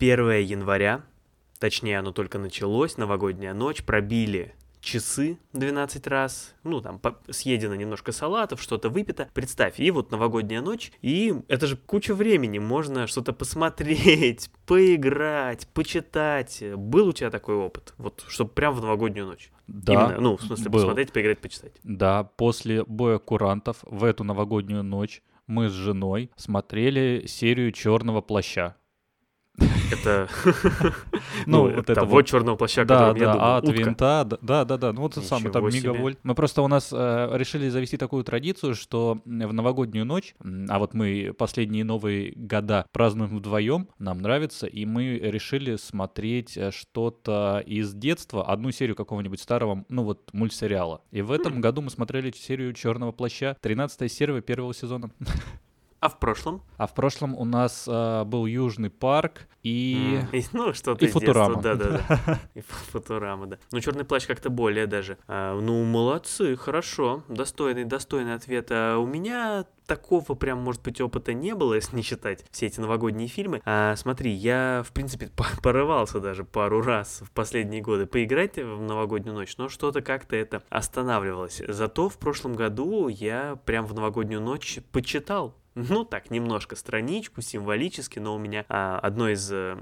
1 января, точнее оно только началось, новогодняя ночь, пробили часы 12 раз, ну, там, съедено немножко салатов, что-то выпито. Представь, и вот новогодняя ночь, и это же куча времени, можно что-то посмотреть, поиграть, почитать. Был у тебя такой опыт? Вот, чтобы прям в новогоднюю ночь? Да, Именно, ну, в смысле, был. посмотреть, поиграть, почитать. Да, после боя курантов в эту новогоднюю ночь мы с женой смотрели серию Черного плаща. Это Ну, ну, вот это того вот. черного плаща, Да, да, от винта, да, да, да, ну вот тот самый там себе. меговоль. Мы просто у нас э, решили завести такую традицию, что в новогоднюю ночь, а вот мы последние новые года празднуем вдвоем, нам нравится, и мы решили смотреть э, что-то из детства, одну серию какого-нибудь старого, ну вот мультсериала. И в этом году мы смотрели серию Черного плаща, 13 серия первого сезона. А в прошлом? А в прошлом у нас э, был Южный парк и... И, ну, что-то и Футурама. Да-да-да. И Фу- Футурама, да. Ну, черный плащ как-то более даже. А, ну, молодцы, хорошо. Достойный, достойный ответ. А у меня такого прям, может быть, опыта не было, если не считать все эти новогодние фильмы. А, смотри, я, в принципе, по- порывался даже пару раз в последние годы поиграть в новогоднюю ночь, но что-то как-то это останавливалось. Зато в прошлом году я прям в новогоднюю ночь почитал ну так, немножко страничку, символически, но у меня а, одно из э,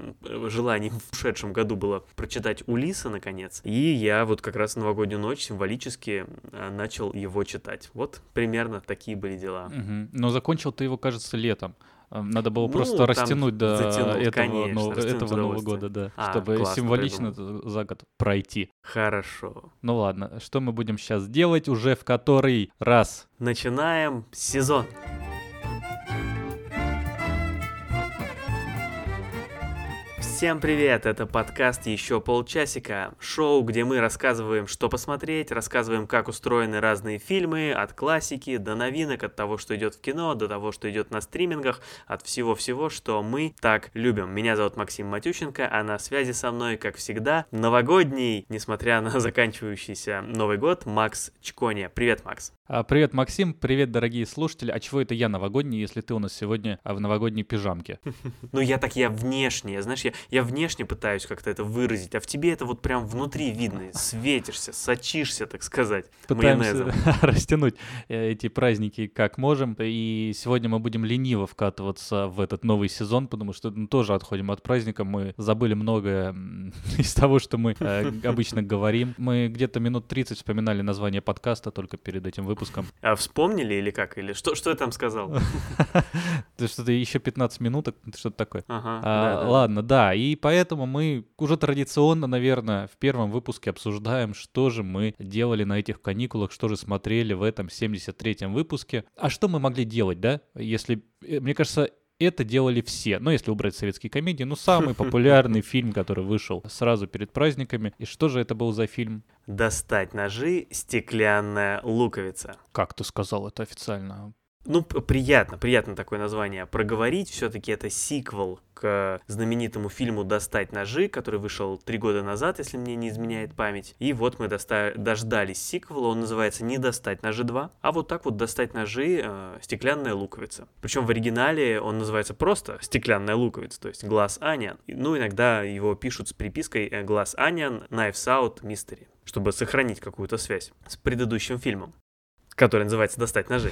желаний в ушедшем году было прочитать Улиса, наконец. И я вот как раз новогоднюю ночь символически а, начал его читать. Вот примерно такие были дела. Мгм. Но закончил ты его, кажется, летом. Э, Надо было Ну, просто растянуть до затянул, этого, конечно, нового- этого Нового года, да, А, чтобы классно символично за год пройти. Хорошо. Ну ладно, что мы будем сейчас делать уже в который раз? Начинаем сезон. Всем привет! Это подкаст «Еще полчасика», шоу, где мы рассказываем, что посмотреть, рассказываем, как устроены разные фильмы, от классики до новинок, от того, что идет в кино, до того, что идет на стримингах, от всего-всего, что мы так любим. Меня зовут Максим Матющенко, а на связи со мной, как всегда, новогодний, несмотря на заканчивающийся Новый год, Макс Чкония. Привет, Макс! А, Привет, Максим, привет, дорогие слушатели. А чего это я новогодний, если ты у нас сегодня а, в новогодней пижамке? Ну, я так, я внешне, знаешь, я, я внешне пытаюсь как-то это выразить, а в тебе это вот прям внутри видно, светишься, сочишься, так сказать, майонезом. Пытаемся растянуть э, эти праздники как можем. И сегодня мы будем лениво вкатываться в этот новый сезон, потому что ну, тоже отходим от праздника. Мы забыли многое из того, что мы э, обычно говорим. Мы где-то минут 30 вспоминали название подкаста только перед этим выпуском. А вспомнили или как? Или что, что я там сказал? Есть что-то еще 15 минуток, что-то такое. А, ладно, да, и поэтому мы уже традиционно, наверное, в первом выпуске обсуждаем, что же мы делали на этих каникулах, что же смотрели в этом 73-м выпуске. А что мы могли делать, да? Если, э, мне кажется, это делали все. Ну, если убрать советские комедии, ну, самый популярный фильм, который вышел сразу перед праздниками. И что же это был за фильм? Достать ножи, стеклянная луковица. Как ты сказал это официально? Ну, приятно, приятно такое название проговорить. Все-таки это сиквел к знаменитому фильму «Достать ножи», который вышел три года назад, если мне не изменяет память. И вот мы доста- дождались сиквела, он называется «Не достать ножи 2», а вот так вот «Достать ножи. э, стеклянная луковица». Причем в оригинале он называется просто «Стеклянная луковица», то есть «Glass Onion». И, Ну, иногда его пишут с припиской э, «Glass Onion Knives Out Mystery», чтобы сохранить какую-то связь с предыдущим фильмом который называется «Достать ножи».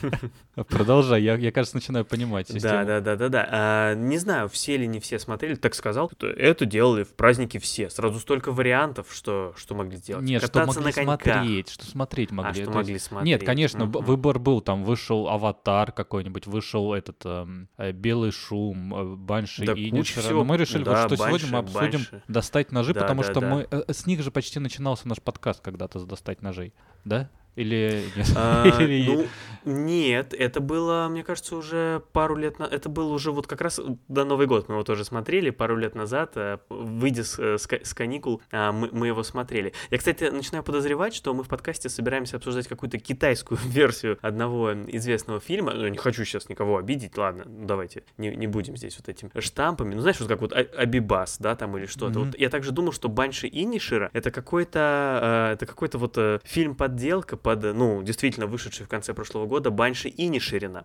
Продолжай, я, я кажется, начинаю понимать систему. Да, да, да, да, да. А, не знаю, все или не все смотрели, так сказал. Это, это делали в праздники все. Сразу столько вариантов, что, что могли сделать. Нет, что Кататься могли на коньках. смотреть, что смотреть могли. А, что То могли есть- смотреть. Нет, конечно, Мгм. выбор был, там вышел «Аватар» какой-нибудь, вышел этот эм, э, «Белый шум», э, «Банши» Да и куча всего. Но мы решили, вот, Да, что сегодня мы «Банши», обсудим «Банши». «Достать ножи», Да, потому да, что да. мы... э, С них же почти начинался наш подкаст когда-то с «Достать ножей», да? Или нет? А, Или- ну, нет, это было, мне кажется, уже пару лет назад. Это было уже вот как раз до Новый год мы его тоже смотрели, пару лет назад, э, выйдя с, э, с с каникул, а, мы, мы его смотрели. Я, кстати, начинаю подозревать, что мы в подкасте собираемся обсуждать какую-то китайскую версию одного известного фильма. Ну, не хочу сейчас никого обидеть, ладно, ну, давайте не, не будем здесь вот этими штампами. Ну, знаешь, вот как вот А- Абибас, да, там или что-то. Мгм. Вот я также думал, что Банши и Нишира это какой-то, э, это какой-то вот фильм-подделка под, ну, действительно вышедший в конце прошлого года Банши Иниширина.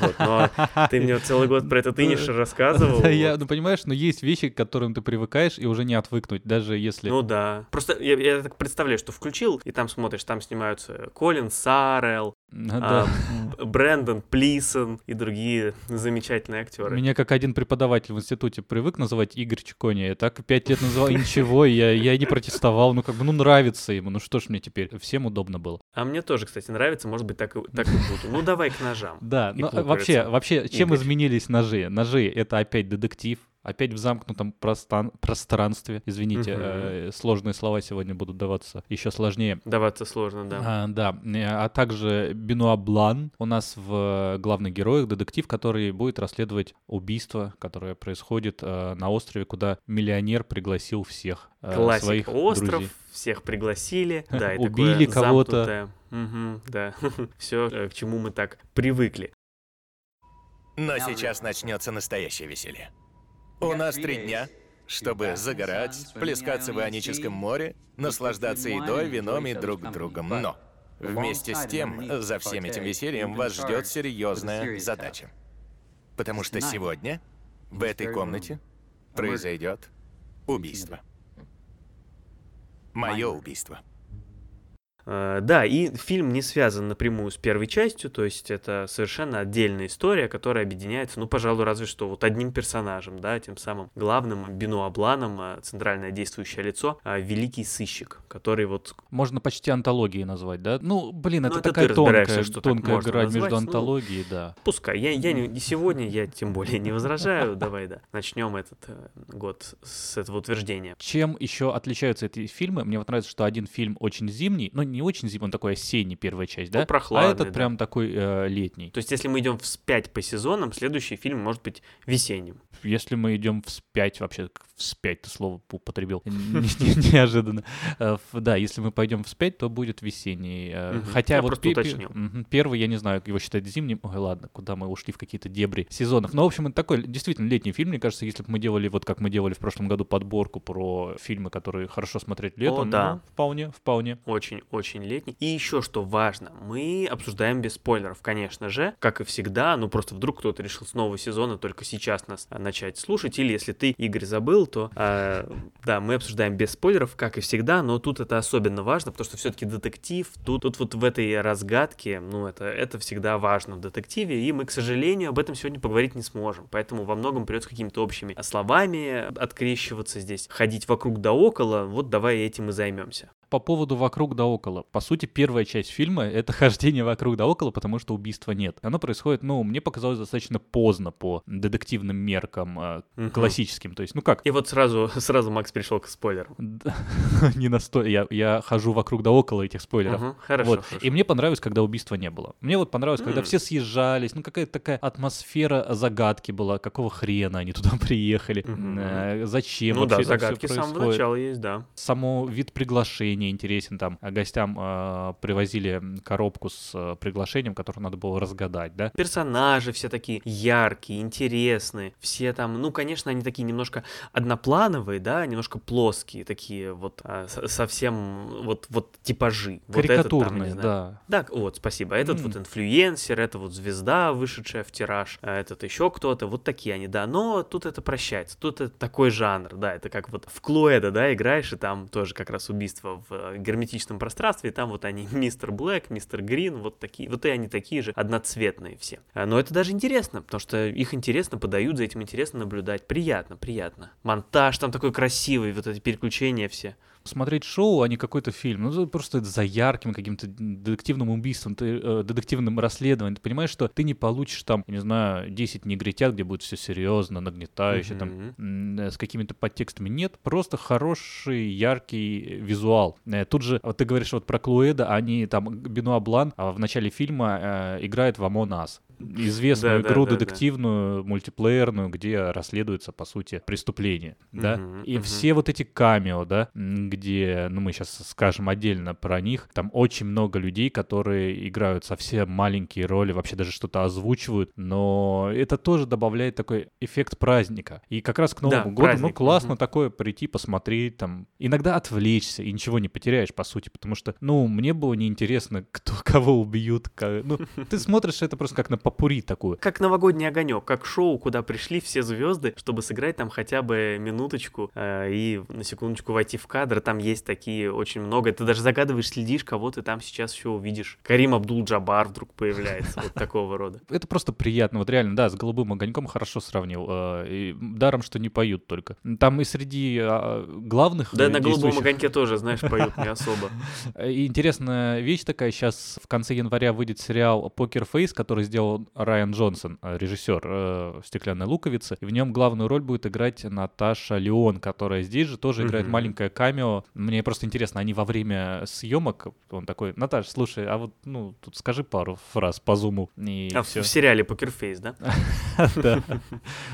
Вот, но ты мне целый год про этот Инишир рассказывал. Да, я, ну понимаешь, но есть вещи, к которым ты привыкаешь и уже не отвыкнуть, даже если... Ну да. Просто я, я так представляю, что включил, и там смотришь, там снимаются Колин Сарел, Да. а, Брэндон Плисон и другие замечательные актеры. Меня как один преподаватель в институте привык называть Игорь Чикони. Я так пять лет называл, ничего, я, я не протестовал. Ну, как бы, ну, нравится ему. Ну, что ж мне теперь? Всем удобно было. А мне тоже, кстати, нравится, может быть, так и, так и буду. Ну, давай к ножам. Да, к вообще, вообще, чем изменились ножи? Ножи — это опять детектив, опять в замкнутом простан- пространстве. Извините, Мгм. э, сложные слова сегодня будут даваться еще сложнее. Даваться сложно, да. А, да, э, а также Бенуа Блан у нас в главных героях, детектив, который будет расследовать убийство, которое происходит э, на острове, куда миллионер пригласил всех э, Классика. своих Остров, друзей. всех пригласили. Да, и Убили кого-то. Мгм, да. Все, к чему мы так привыкли. Но сейчас начнется настоящее веселье. У нас три дня, чтобы загорать, плескаться в Ионическом море, наслаждаться едой, вином и друг другом. Но вместе с тем, за всем этим весельем вас ждет серьезная задача. Потому что сегодня в этой комнате произойдет убийство. Мое убийство. Э, Да, и фильм не связан напрямую с первой частью, то есть это совершенно отдельная история, которая объединяется, ну, пожалуй, разве что вот одним персонажем, да, тем самым главным Бенуа Бланом, э, центральное действующее лицо, э, великий сыщик, который вот Можно почти антологией назвать, да? Ну, блин, это Ну, это такая тонкая, что так тонкая можно грань назвать, между ну. антологией, да. Пускай. Я, я не, не сегодня, я тем более не возражаю. Давай, да. Начнем этот э, год с этого утверждения. Чем еще отличаются эти фильмы? Мне вот нравится, что один фильм очень зимний, ну не очень зимний, он такой осенний, первая часть, да? Ну, прохладный, а этот да. прям такой э, летний. То есть, если мы идем вспять по сезонам, следующий фильм может быть весенним. Если мы идем вспять, вообще вспять ты слово употребил, Не- не- неожиданно. Э, Да, если мы пойдем вспять, то будет весенний. Э. Хотя вот первый, я не знаю, его считать зимним. Ой, ладно, куда мы ушли в какие-то дебри сезонов. Но, в общем, это такой действительно летний фильм. Мне кажется, если бы мы делали, вот как мы делали в прошлом году, подборку про фильмы, которые хорошо смотреть летом, да. ну, вполне, вполне. Очень-очень летний. И еще что важно, мы обсуждаем без спойлеров, конечно же, как и всегда, ну просто вдруг кто-то решил с нового сезона только сейчас нас а, начать слушать, или если ты, Игорь, забыл, то а, да, мы обсуждаем без спойлеров, как и всегда, но тут это особенно важно, потому что все-таки детектив, тут, тут вот в этой разгадке, ну это, это всегда важно в детективе, и мы, к сожалению, об этом сегодня поговорить не сможем, поэтому во многом придется какими-то общими словами открещиваться здесь, ходить вокруг да около, вот давай этим и займемся. По поводу «Вокруг да около». По сути, первая часть фильма — это хождение вокруг да около, потому что убийства нет. Оно происходит, ну, мне показалось достаточно поздно по детективным меркам э, классическим. То есть, ну как, И вот сразу, сразу Макс перешел к спойлерам. Не настолько. Я, я хожу вокруг да около этих спойлеров. Хорошо, Вот. хорошо. И мне понравилось, когда убийства не было. Мне вот понравилось, когда все съезжались, ну какая-то такая атмосфера загадки была, какого хрена они туда приехали, э, зачем Ну вообще да, загадки с самого начала есть, да. Само вид приглашения интересен там. А Гостям э, привозили коробку с э, приглашением, которое надо было разгадать, да? Персонажи все такие яркие, интересные. Все там, ну, конечно, они такие немножко одноплановые, да, немножко плоские, такие вот с- совсем вот, вот типажи. Вот этот там, Карикатурные, не да. Да, вот, спасибо. Этот М. вот инфлюенсер, это вот звезда, вышедшая в тираж, этот еще кто-то, вот такие они, да. Но тут это прощается, тут это такой жанр, да, это как вот в Клуэда, да, играешь, и там тоже как раз убийство э, герметичном пространстве, и там вот они, мистер Блэк, мистер Грин, вот такие, вот и они такие же, одноцветные все. А, Но это даже интересно, потому что их интересно подают, за этим интересно наблюдать. Приятно, приятно. Монтаж там такой красивый, вот эти переключения все. Смотреть шоу, а не какой-то фильм. Ну, это просто за ярким каким-то детективным убийством, ты, э, детективным расследованием. Ты понимаешь, что ты не получишь там, не знаю, 10 негритят, где будет все серьезно, нагнетающе, там, Мгм. м, э, с какими-то подтекстами. Нет, просто хороший, яркий визуал. Э, Тут же, вот ты говоришь вот про Клуэда, они там, Бенуа Блан а в начале фильма э, играет в Among Us. Известную Да, да, игру да, да. детективную, мультиплеерную, где расследуется, по сути, преступление, да? Мгм, И мгм. все вот эти камео, да, где, ну, мы сейчас скажем отдельно про них, там очень много людей, которые играют совсем маленькие роли, вообще даже что-то озвучивают, но это тоже добавляет такой эффект праздника. И как раз к Новому Да, году, ну, праздник, классно мгм. такое прийти, посмотреть, там, иногда отвлечься и ничего не потеряешь, по сути, потому что, ну, мне было неинтересно, кто кого убьют, ка- ну, ты смотришь это просто как на попури такую. Как новогодний огонек, как шоу, куда пришли все звезды, чтобы сыграть там хотя бы минуточку э, и на секундочку войти в кадр. Там есть такие очень много. Ты даже загадываешь, следишь, кого ты там сейчас еще увидишь. Карим Абдул-Джабар вдруг появляется, вот такого рода. Это просто приятно, вот реально, да, с голубым огоньком хорошо сравнил. э, даром, что не поют только. Там и среди а, главных Да, на голубом огоньке тоже, знаешь, поют не особо. Интересная вещь такая, сейчас в конце января выйдет сериал «Poker Face», который сделал Райан Джонсон, э, режиссер э, «Стеклянной луковицы». И в нем главную роль будет играть Наташа Леон, которая здесь же тоже играет Мгм. маленькое камео. Мне просто интересно, они во время съемок, он такой, Наташ, слушай, а вот, ну, тут скажи пару фраз по зуму. И А всё. в сериале Poker Face, да? Да.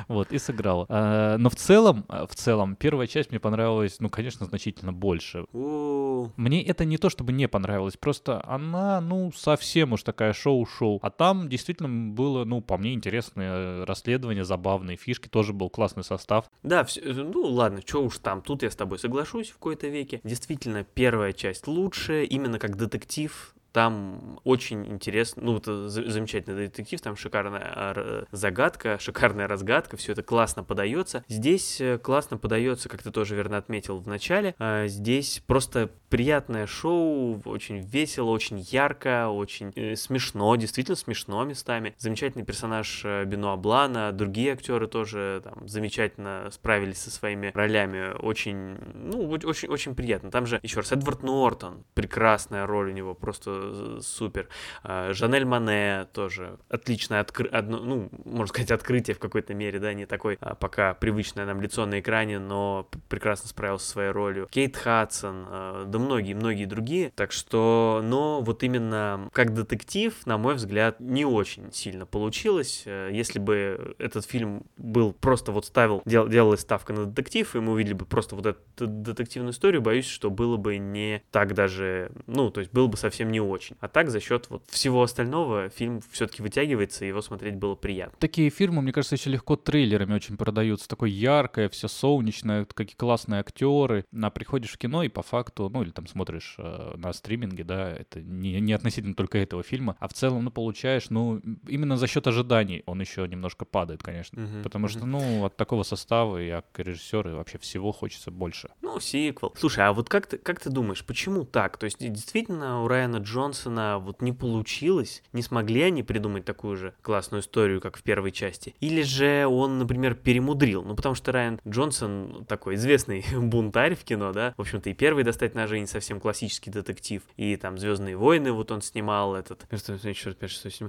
Вот, и сыграла. А, Но в целом, а, в целом, первая часть мне понравилась, ну, конечно, значительно больше. Мне это не то, чтобы не понравилось, просто она, ну, совсем уж такая шоу-шоу. А там действительно было, ну, по мне, интересное расследование, забавные фишки, тоже был классный состав. Да, всё- ну ладно, что уж там, тут я с тобой соглашусь в кои-то веке. Действительно, первая часть лучше, именно как детектив. Там очень интересно, ну, это за- замечательный детектив, там шикарная а, загадка, шикарная разгадка, все это классно подается. Здесь э, классно подается, как ты тоже верно отметил в начале. а, Здесь просто приятное шоу, очень весело, очень ярко, очень э, смешно, действительно смешно местами. Замечательный персонаж э, Бенуа Блана, другие актеры тоже там замечательно справились со своими ролями. Очень, ну, очень, очень приятно. Там же, еще раз, Эдвард Нортон, прекрасная роль у него, просто э, супер. А, Жанель Мане тоже отличное откры... одно, ну, можно сказать, открытие в какой-то мере, да, не такой а, пока привычное нам лицо на экране, но прекрасно справился со своей ролью. Кейт Хадсон, а, да многие-многие другие. Так что, но вот именно как детектив, на мой взгляд, не очень сильно получилось. Э, Если бы этот фильм был просто вот ставил, дел, делалась ставка на детектив, и мы увидели бы просто вот эту детективную историю, боюсь, что было бы не так даже, ну, то есть было бы совсем не очень. А так за счет вот всего остального фильм все-таки вытягивается, и его смотреть было приятно. Такие фильмы, мне кажется, еще легко трейлерами очень продаются. Такое яркое, все солнечное, какие классные актеры. А приходишь в кино и по факту, ну или там смотришь э, на стриминге, да, это не, не относительно только этого фильма, а в целом, ну, получаешь, ну, именно за счет ожиданий он еще немножко падает, конечно. Мгм, Потому мгм. что, ну, от такого состава и от режиссера и вообще всего хочется больше. Ну, сиквел. Слушай, а вот как ты, как ты думаешь, почему так? То есть, действительно, у Райана Джонсона вот не получилось, не смогли они придумать такую же классную историю, как в первой части? Или же он, например, перемудрил? Ну, потому что Райан Джонсон такой известный бунтарь в кино, да? В общем-то, и первый «Достать ножи» не совсем классический детектив, и там «Звездные войны» вот он снимал этот,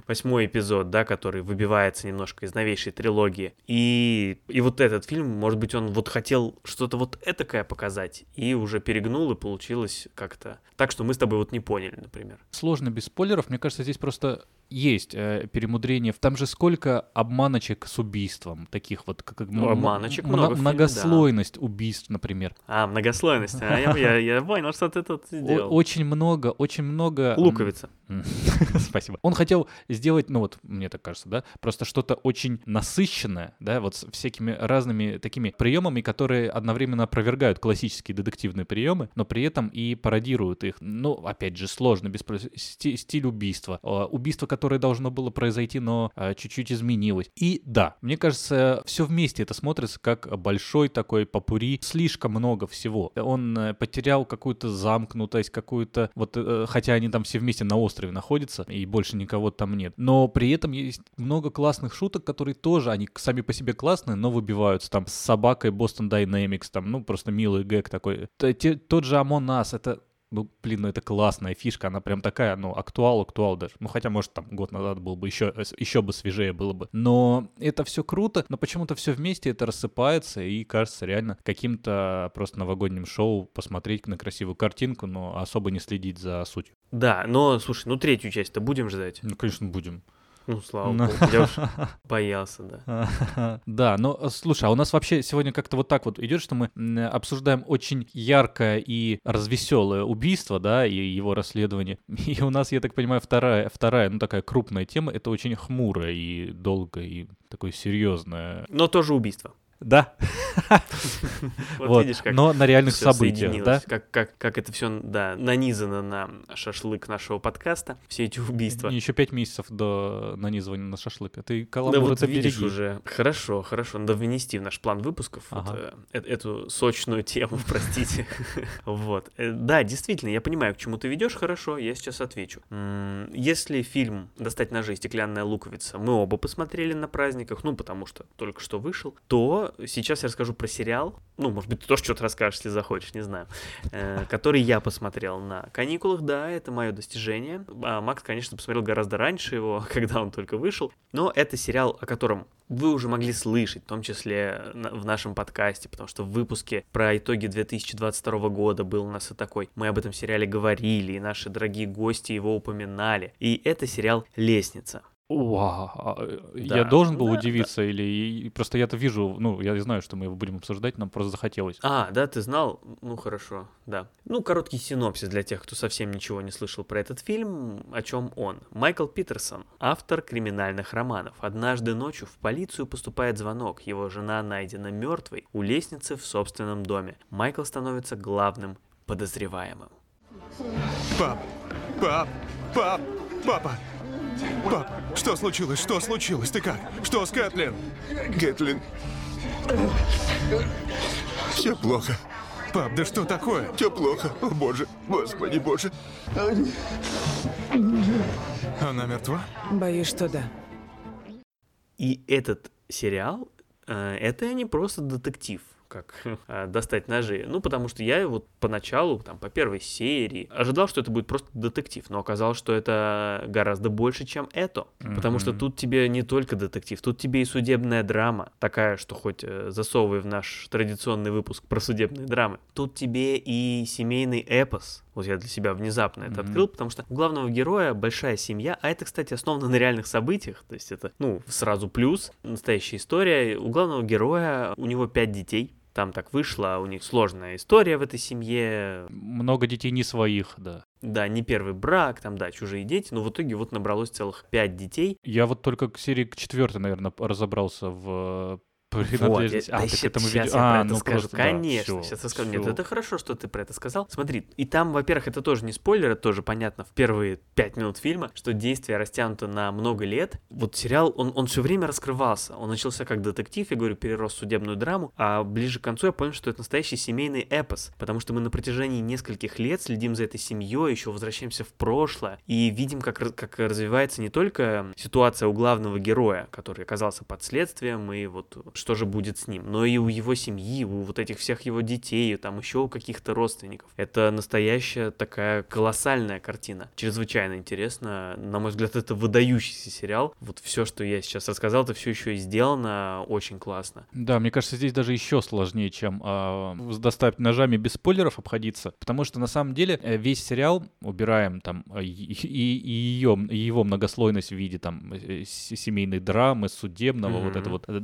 восьмой эпизод, да, который выбивается немножко из новейшей трилогии. И, и вот этот фильм, может быть, он вот хотел что-то вот этакое показать, и уже перегнул, и получилось как-то так, что мы с тобой вот не поняли, например. Сложно без спойлеров. Мне кажется, здесь просто есть э, перемудрение. Там же сколько обманочек с убийством, таких вот как Ну, обманочек м- много в фильме, многослойность убийств, например. А, многослойность. А, я, я, я понял, что ты тут сделал. очень много, очень много. Луковица. Спасибо. Он хотел сделать, ну вот, мне так кажется, да, просто что-то очень насыщенное, да, вот с всякими разными такими приемами, которые одновременно опровергают классические детективные приемы, но при этом и пародируют их. Ну, опять же, сложно, без стиль убийства. А, Убийство, которое должно было произойти, но а, чуть-чуть изменилось. И да, мне кажется, все вместе это смотрится как большой такой попури. Слишком много всего. Он э, потерял какую-то замкнутость, какую-то... Вот, э, хотя они там все вместе на острове находятся, и больше никого там нет. Но при этом есть много классных шуток, которые тоже, они сами по себе классные, но выбиваются. Там с собакой Boston Dynamics, там, ну, просто милый гэг такой. Тот же Among Us, это ну, блин, ну это классная фишка, она прям такая, ну, актуал, актуал даже. Ну, хотя, может, там год назад был бы еще, еще бы свежее было бы. Но это все круто, но почему-то все вместе это рассыпается и кажется реально каким-то просто новогодним шоу посмотреть на красивую картинку, но особо не следить за сутью. Да, но, слушай, ну третью часть-то будем ждать. Ну, конечно, будем. Ну, слава Ну. богу, я уж боялся, да. Да, но э, слушай, а у нас вообще сегодня как-то вот так вот идет, что мы обсуждаем очень яркое и развеселое убийство, да, и его расследование. И у нас, я так понимаю, вторая, вторая, ну такая крупная тема, это очень хмурая и долгое и такое серьезное. Но тоже убийство. Да, Вот, вот. видишь, как но на реальных событиях, да? Как, как, как это все, да, нанизано на шашлык нашего подкаста, все эти убийства. Еще пять месяцев до нанизывания на шашлык. Ты Да каламбур вот это видишь уже. Хорошо, хорошо. Надо внести в наш план выпусков вот, Ага. э, э- эту сочную тему, простите. Вот. Э, Да, действительно, я понимаю, к чему ты ведешь, хорошо, я сейчас отвечу. Если фильм «Достать ножи. Стеклянная луковица» мы оба посмотрели на праздниках, ну, потому что только что вышел, то сейчас я расскажу про сериал, ну, может быть, ты тоже что-то расскажешь, если захочешь, не знаю, э, который я посмотрел на каникулах, да, это мое достижение. А Макс, конечно, посмотрел гораздо раньше его, когда он только вышел, но это сериал, о котором вы уже могли слышать, в том числе на- в нашем подкасте, потому что в выпуске про итоги 2022 года был у нас и такой. Мы об этом сериале говорили, и наши дорогие гости его упоминали. И это сериал «Лестница». Вау, а, Да. Я должен был Да, удивиться или и- просто я-то вижу, ну я знаю, что мы его будем обсуждать, нам просто захотелось. А, да, ты знал? Ну, хорошо, да. Ну, короткий синопсис для тех, кто совсем ничего не слышал про этот фильм. О чем он? Майкл Питерсон, автор криминальных романов. Однажды ночью в полицию поступает звонок. Его жена найдена мертвой у лестницы в собственном доме. Майкл становится главным подозреваемым. Пап, пап, пап, папа. Пап, что случилось? Что случилось? Ты как? Что с Кэтлин? Кэтлин. Все плохо. Пап, да что такое? Все плохо. О боже. Господи боже. Она мертва? Боюсь, что да. И этот сериал, э, это не просто детектив, как э, достать ножи. Ну, потому что я вот поначалу, там, по первой серии, ожидал, что это будет просто детектив, но оказалось, что это гораздо больше, чем это. Потому что тут тебе не только детектив, тут тебе и судебная драма, такая, что хоть э, засовывай в наш традиционный выпуск про судебные драмы. Тут тебе и семейный эпос. Вот я для себя внезапно это Мгм. открыл, потому что у главного героя большая семья, а это, кстати, основано на реальных событиях, то есть это, ну, сразу плюс, настоящая история. У главного героя, у него пять детей, там так вышло, у них сложная история в этой семье, Много детей не своих, да. да, не первый брак, там, да, чужие дети, но в итоге вот набралось целых пять детей. Я вот только к серии к четвертой, наверное, разобрался в э, Вот, я- принадлежности. да а, так это мы про а, это ну скажу. просто, да, Конечно, всё, сейчас я скажу. Нет, это хорошо, что ты про это сказал. Смотри, и там, во-первых, это тоже не спойлер, это тоже понятно в первые пять минут фильма, что действие растянуто на много лет. Вот сериал, он, он все время раскрывался. Он начался как детектив, я говорю, перерос в судебную драму, а ближе к концу я понял, что это настоящий семейный эпос, потому что мы на протяжении нескольких лет следим за этой семьей, еще возвращаемся в прошлое и видим, как, как развивается не только ситуация у главного героя, который оказался под следствием, и вот что же будет с ним, но и у его семьи, у вот этих всех его детей, там еще у каких-то родственников. Это настоящая такая колоссальная картина. Чрезвычайно интересно. На мой взгляд, это выдающийся сериал. Вот все, что я сейчас рассказал, это все еще и сделано очень классно. Да, мне кажется, здесь даже еще сложнее, чем а, с доставить ножами без спойлеров обходиться, потому что на самом деле э, весь сериал убираем там э, и, и, и ее, и его многослойность в виде там э, семейной драмы, судебного, вот это вот э,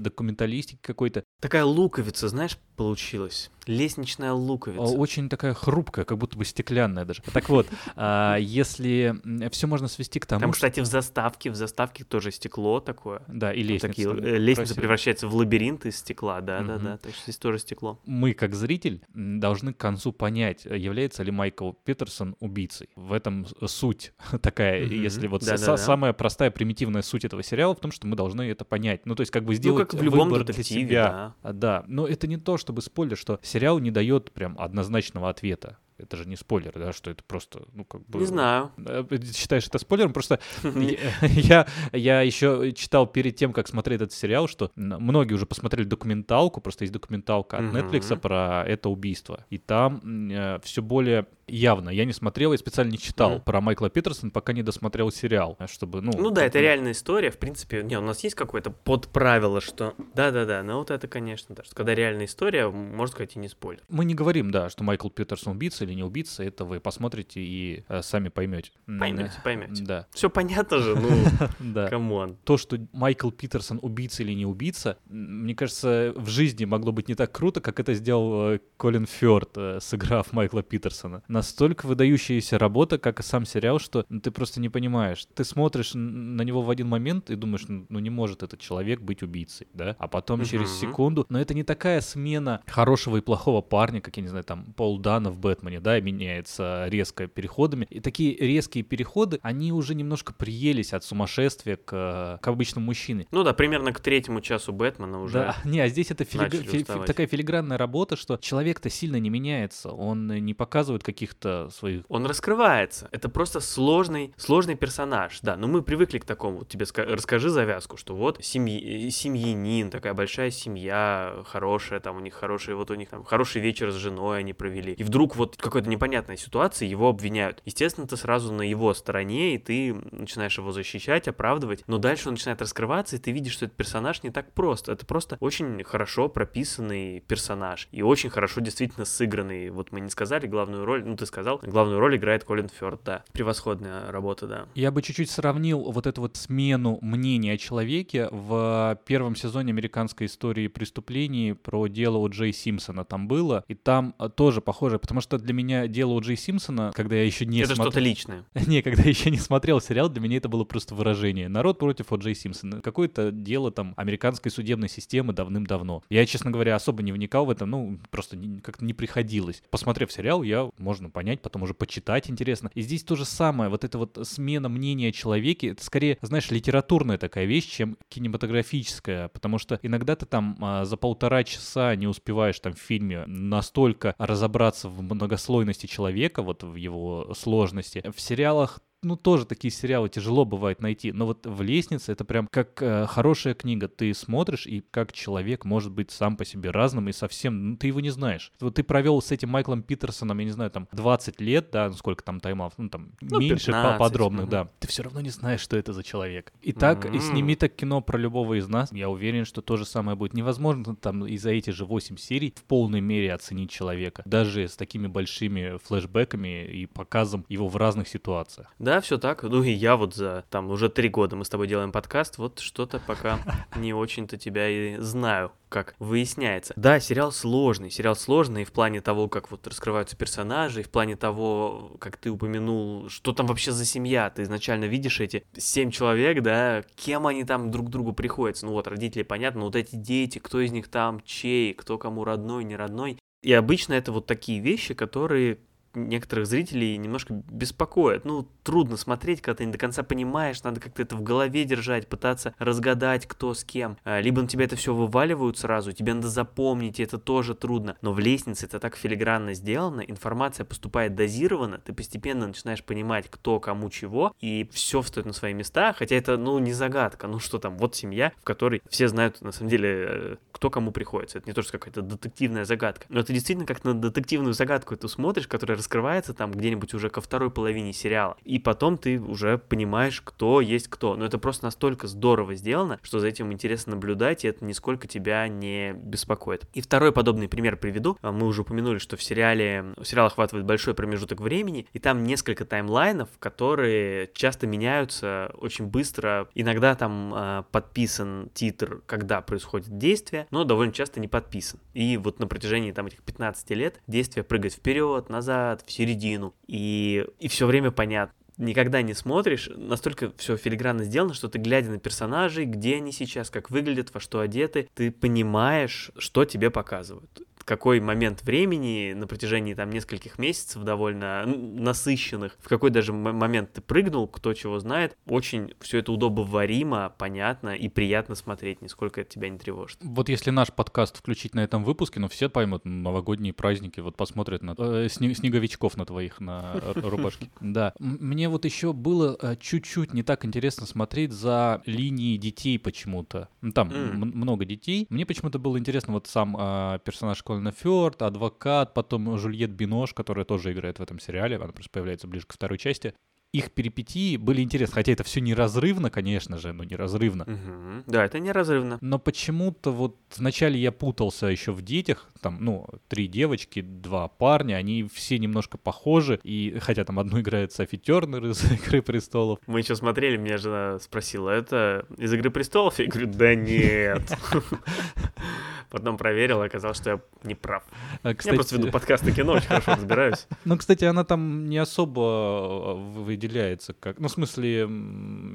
документалистики какой-то, Такая луковица, знаешь, получилась. Лестничная луковица. очень такая хрупкая, как будто бы стеклянная даже. Так вот, а, если все можно свести к тому, Там, кстати, в заставке, в заставке тоже стекло такое. да, и лестница. Э, лестница превращается в лабиринт из стекла, да, да, Мгм. да. То есть здесь тоже стекло. мы, как зритель, должны к концу понять, является ли Майкл Питерсон убийцей. В этом суть такая, если вот Да-да-да. самая простая, примитивная суть этого сериала в том, что мы должны это понять. Ну, то есть как бы сделать как в любом выбор для себя. да. А, Да, но это не то, чтобы спойлер, что сериал не дает прям однозначного ответа. Это же не спойлер, да, что это просто, ну, как бы... Не знаю. Э, Считаешь это спойлером? Просто я, я еще читал перед тем, как смотреть этот сериал, что многие уже посмотрели документалку, просто есть документалка от. Netflix про это убийство. И там все более Явно. Я не смотрел и специально не читал Мгм. про Майкла Питерсона, пока не досмотрел сериал, чтобы, ну... Ну да, это реальная история, в принципе. Не, у нас есть какое-то подправило, что... Да-да-да, но вот это, конечно, да. Что когда реальная история, можно сказать, и не спойлер. Мы не говорим, да, что Майкл Питерсон убийца или не убийца, это вы посмотрите и э, сами поймете. Поймете, поймете. Да, Все понятно же, ну, да. come on. То, что Майкл Питерсон убийца или не убийца, мне кажется, в жизни могло быть не так круто, как это сделал э, Колин Фёрт, э, сыграв Майкла Питерсона. Настолько выдающаяся работа, как и сам сериал, что ты просто не понимаешь. Ты смотришь на него в один момент и думаешь, ну не может этот человек быть убийцей, да? А потом через секунду... Но это не такая смена хорошего и плохого парня, как, я не знаю, там, Пол Дано в Бэтмене, да, меняется резко переходами. И такие резкие переходы, они уже немножко приелись от сумасшествия к, к обычному мужчине. Ну да, примерно к третьему часу Бэтмена уже. Да, не, а здесь это филиг- фи- такая филигранная работа, что человек-то сильно не меняется, он не показывает каких-то своих... Он раскрывается. Это просто сложный, сложный персонаж. Да, но мы привыкли к такому. Вот тебе ска- расскажи завязку, что вот семьи, э, семьянин, такая большая семья, хорошая, там у них хороший, вот у них там хороший вечер с женой они провели. И вдруг вот в какой-то непонятной ситуации его обвиняют. Естественно, ты сразу на его стороне, и ты начинаешь его защищать, оправдывать. Но дальше он начинает раскрываться, и ты видишь, что этот персонаж не так прост. Это просто очень хорошо прописанный персонаж. И очень хорошо действительно сыгранный. Вот мы не сказали главную роль, ну ты сказал, главную роль играет Колин Фёрд, да. Превосходная работа, да. Я бы чуть-чуть сравнил вот эту вот смену мнения о человеке в первом сезоне американской истории преступлений про дело у Джей Симпсона там было, и там э, тоже похоже, потому что для меня дело у Джей Симпсона, когда я еще не это смотрел... что-то личное. Не, когда я еще не смотрел сериал, для меня это было просто выражение. Народ против О. Джей Симпсона. Какое-то дело там американской судебной системы давным-давно. Я, честно говоря, особо не вникал в это, ну, просто как-то не приходилось. Посмотрев сериал, я, можно понять, потом уже почитать интересно. И здесь то же самое, вот эта вот смена мнения о человеке, это скорее, знаешь, литературная такая вещь, чем кинематографическая, потому что иногда ты там а, за полтора часа не успеваешь там в фильме настолько разобраться в многослойности человека, вот в его сложности. В сериалах ну, тоже такие сериалы тяжело бывает найти. Но вот в «Лестнице» это прям как э, хорошая книга. Ты смотришь, и как человек может быть сам по себе разным, и совсем, ну, ты его не знаешь. Вот ты провел с этим Майклом Питерсоном, я не знаю, там, 20 лет, да, ну, сколько там таймов, ну, там, Ну, меньше по- 15, подробных, да. Ты все равно не знаешь, что это за человек. И так, и М. сними так кино про любого из нас, я уверен, что то же самое будет. Невозможно там и за эти же 8 серий в полной мере оценить человека. Даже с такими большими флешбэками и показом его в разных ситуациях. Да, все так. Ну и я вот за там уже три года мы с тобой делаем подкаст, вот что-то пока не очень-то тебя и знаю, как выясняется. Да, сериал сложный, сериал сложный и в плане того, как вот раскрываются персонажи, и в плане того, как ты упомянул, что там вообще за семья. Ты изначально видишь эти семь человек, да, кем они там друг другу приходятся. Ну вот, родители, понятно, но вот эти дети, кто из них там чей, кто кому родной, не родной. И обычно это вот такие вещи, которые некоторых зрителей немножко беспокоят. Ну, трудно смотреть, когда ты не до конца понимаешь, надо как-то это в голове держать, пытаться разгадать, кто с кем. А, Либо на тебя это все вываливают сразу, тебе надо запомнить, и это тоже трудно. Но в лестнице это так филигранно сделано, информация поступает дозированно, ты постепенно начинаешь понимать, кто кому чего, и все встает на свои места, хотя это, ну, не загадка, ну что там, вот семья, в которой все знают, на самом деле, э, кто кому приходится. Это не то, что какая-то детективная загадка, но это действительно как на детективную загадку ты смотришь, которая раскрывается там где-нибудь уже ко второй половине сериала, и потом ты уже понимаешь, кто есть кто. Но это просто настолько здорово сделано, что за этим интересно наблюдать, и это нисколько тебя не беспокоит. И второй подобный пример приведу. А, Мы уже упомянули, что в сериале сериал охватывает большой промежуток времени, и там несколько таймлайнов, которые часто меняются очень быстро. Иногда там а, подписан титр, когда происходит действие, но довольно часто не подписан. И вот на протяжении там этих 15 лет действие прыгает вперед, назад, в середину, и, и все время понятно. Никогда не смотришь, настолько все филигранно сделано, что ты, глядя на персонажей, где они сейчас, как выглядят, во что одеты, ты понимаешь, что тебе показывают какой момент времени на протяжении там нескольких месяцев довольно насыщенных, в какой даже момент ты прыгнул, кто чего знает, очень все это удобоваримо, понятно и приятно смотреть, нисколько это тебя не тревожит. Вот если наш подкаст включить на этом выпуске, ну все поймут, новогодние праздники, вот посмотрят на э, сне- снеговичков на твоих на рубашке. Да. Мне вот еще было э, чуть-чуть не так интересно смотреть за линией детей почему-то. Там много детей. Мне почему-то было интересно вот сам э, персонаж Колина Фёрд, адвокат, потом Жюльет Бинош, которая тоже играет в этом сериале, она просто появляется ближе к второй части их перипетии были интересны. Хотя это все неразрывно, конечно же, но неразрывно. Мгм. Да, это неразрывно. Но почему-то вот вначале я путался еще в детях. Там, ну, три девочки, два парня, они все немножко похожи. И хотя там одну играет Софи Тернер из «Игры престолов». Мы еще смотрели, меня жена спросила, это из «Игры престолов»? Я говорю, да нет. Потом проверил, и оказалось, что я не прав. А, Я просто веду подкасты кино, очень хорошо разбираюсь. Ну, кстати, она там не особо э, выделяется как... Ну, в смысле,